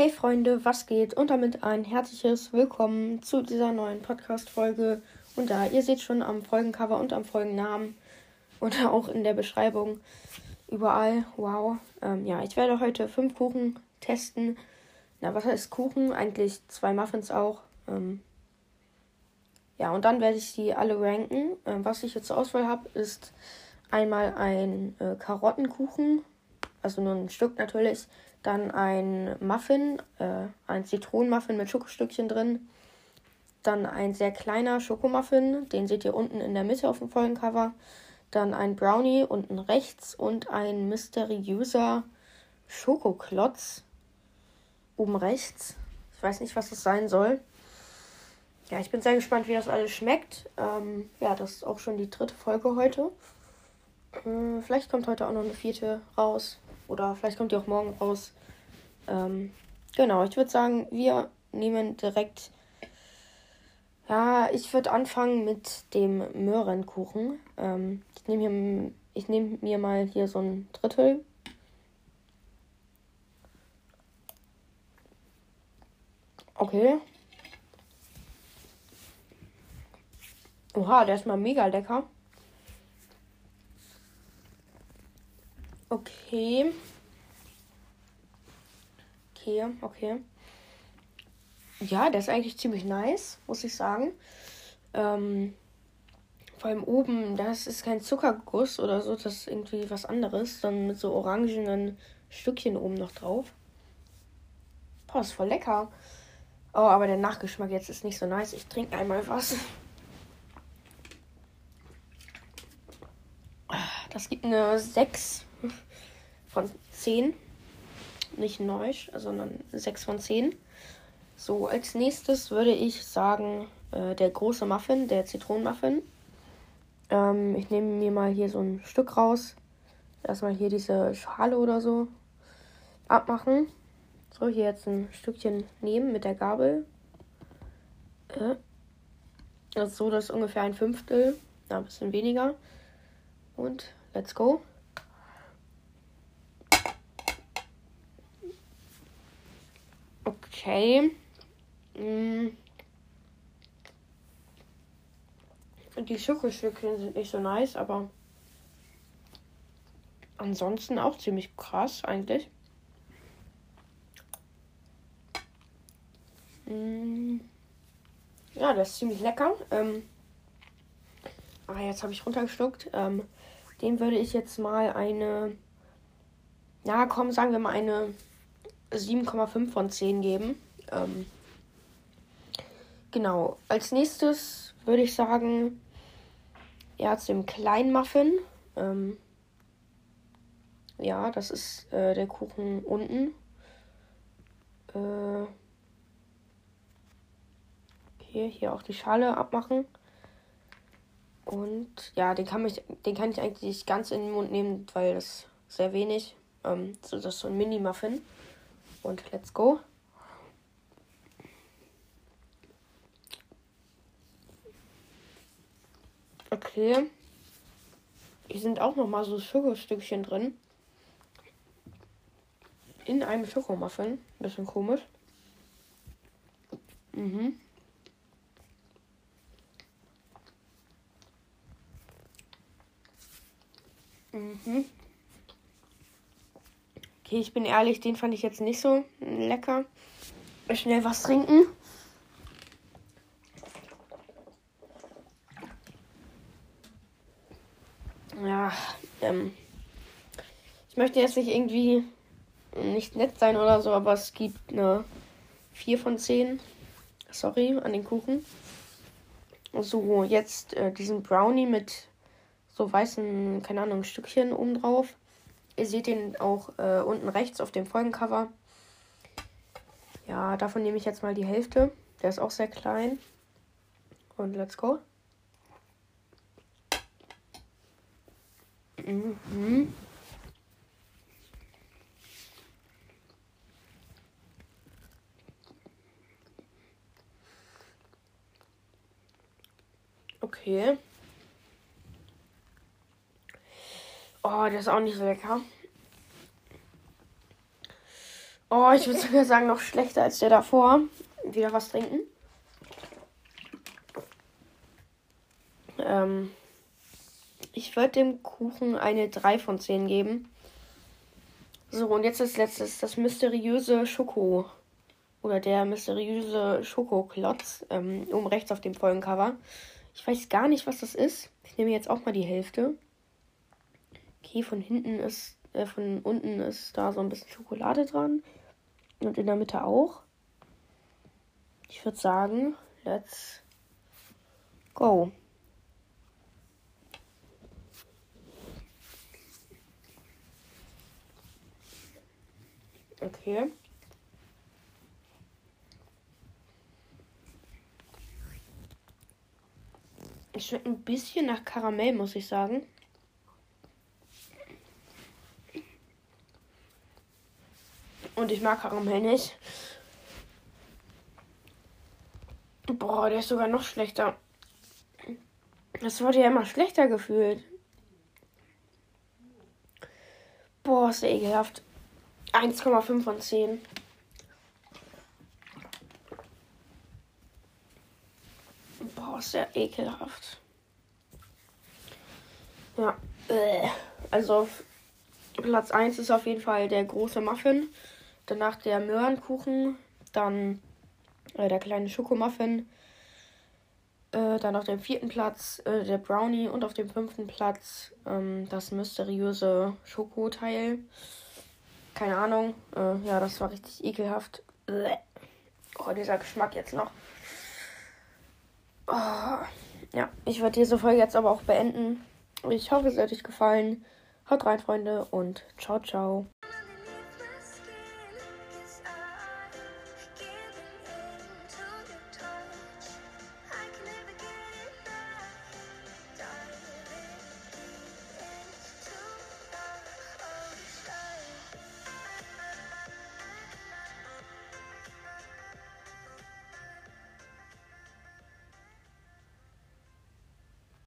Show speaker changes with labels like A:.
A: Hey Freunde, was geht? Und damit ein herzliches Willkommen zu dieser neuen Podcast-Folge. Und da, ihr seht schon am Folgencover und am Folgennamen und auch in der Beschreibung überall, wow. Ähm, ja, ich werde heute fünf Kuchen testen. Na, was heißt Kuchen? Eigentlich zwei Muffins auch. Ähm, ja, und dann werde ich die alle ranken. Ähm, was ich jetzt zur Auswahl habe, ist einmal ein äh, Karottenkuchen, also nur ein Stück natürlich. Dann ein Muffin, äh, ein Zitronenmuffin mit Schokostückchen drin. Dann ein sehr kleiner Schokomuffin, den seht ihr unten in der Mitte auf dem Folgencover. Dann ein Brownie unten rechts und ein mysteriöser Schokoklotz oben rechts. Ich weiß nicht, was das sein soll. Ja, ich bin sehr gespannt, wie das alles schmeckt. Ähm, ja, das ist auch schon die dritte Folge heute. Äh, vielleicht kommt heute auch noch eine vierte raus. Oder vielleicht kommt die auch morgen raus. Ähm, genau, ich würde sagen, wir nehmen direkt. Ja, ich würde anfangen mit dem Möhrenkuchen. Ähm, ich nehme nehm mir mal hier so ein Drittel. Okay. Oha, der ist mal mega lecker. Okay. Okay, okay. Ja, der ist eigentlich ziemlich nice, muss ich sagen. Ähm, vor allem oben, das ist kein Zuckerguss oder so, das ist irgendwie was anderes, sondern mit so orangenen Stückchen oben noch drauf. Boah, ist voll lecker. Oh, aber der Nachgeschmack jetzt ist nicht so nice. Ich trinke einmal was. Das gibt eine 6 von 10. Nicht neu, sondern 6 von 10. So, als nächstes würde ich sagen, äh, der große Muffin, der Zitronenmuffin. Ähm, ich nehme mir mal hier so ein Stück raus. Erstmal hier diese Schale oder so abmachen. So, hier jetzt ein Stückchen nehmen mit der Gabel. Äh, also so, das ist ungefähr ein Fünftel. Ja, ein bisschen weniger. Und let's go. Okay. Mm. Die Schokostückchen sind nicht so nice, aber ansonsten auch ziemlich krass eigentlich. Mm. Ja, das ist ziemlich lecker. Ähm, aber jetzt habe ich runtergeschluckt. Ähm, dem würde ich jetzt mal eine, ja komm, sagen wir mal eine 7,5 von 10 geben. Ähm, genau. Als nächstes würde ich sagen, ja, zu dem kleinen Muffin. Ähm, ja, das ist äh, der Kuchen unten. Äh, okay, hier auch die Schale abmachen. Und ja, den kann, ich, den kann ich eigentlich ganz in den Mund nehmen, weil das sehr wenig. Ähm, so, das ist so ein Mini-Muffin. Und let's go. Okay. Hier sind auch noch mal so Schokostückchen drin. In einem Schokomuffin. Bisschen komisch. Mhm. Mhm. Okay, ich bin ehrlich, den fand ich jetzt nicht so lecker. Schnell was trinken. Ja, ähm. Ich möchte jetzt nicht irgendwie nicht nett sein oder so, aber es gibt eine 4 von 10. Sorry, an den Kuchen. So, jetzt äh, diesen Brownie mit so weißen, keine Ahnung, Stückchen oben drauf. Ihr seht den auch äh, unten rechts auf dem Folgencover. Ja, davon nehme ich jetzt mal die Hälfte. Der ist auch sehr klein. Und let's go. Mhm. Okay. Oh, der ist auch nicht so lecker. Oh, ich würde sogar sagen, noch schlechter als der davor. Wieder was trinken. Ähm, ich würde dem Kuchen eine 3 von 10 geben. So, und jetzt als letztes das mysteriöse Schoko. Oder der mysteriöse Schokoklotz. Ähm, oben rechts auf dem Folgencover. Ich weiß gar nicht, was das ist. Ich nehme jetzt auch mal die Hälfte. Okay, von hinten ist, äh, von unten ist da so ein bisschen Schokolade dran. Und in der Mitte auch. Ich würde sagen, let's go. Okay. Es schmeckt ein bisschen nach Karamell, muss ich sagen. Und ich mag Karamell nicht. Boah, der ist sogar noch schlechter. Das wurde ja immer schlechter gefühlt. Boah, ist der ekelhaft. 1,5 von 10. Boah, ist der ekelhaft. Ja, äh, also Platz 1 ist auf jeden Fall der große Muffin. Danach der Möhrenkuchen. Dann äh, der kleine Schokomuffin. Äh, dann auf dem vierten Platz äh, der Brownie und auf dem fünften Platz ähm, das mysteriöse Schokoteil. Keine Ahnung. Äh, ja, das war richtig ekelhaft. Oh, dieser Geschmack jetzt noch. Oh, ja, ich werde diese Folge jetzt aber auch beenden. Ich hoffe, es hat euch gefallen. Haut rein, Freunde, und ciao, ciao.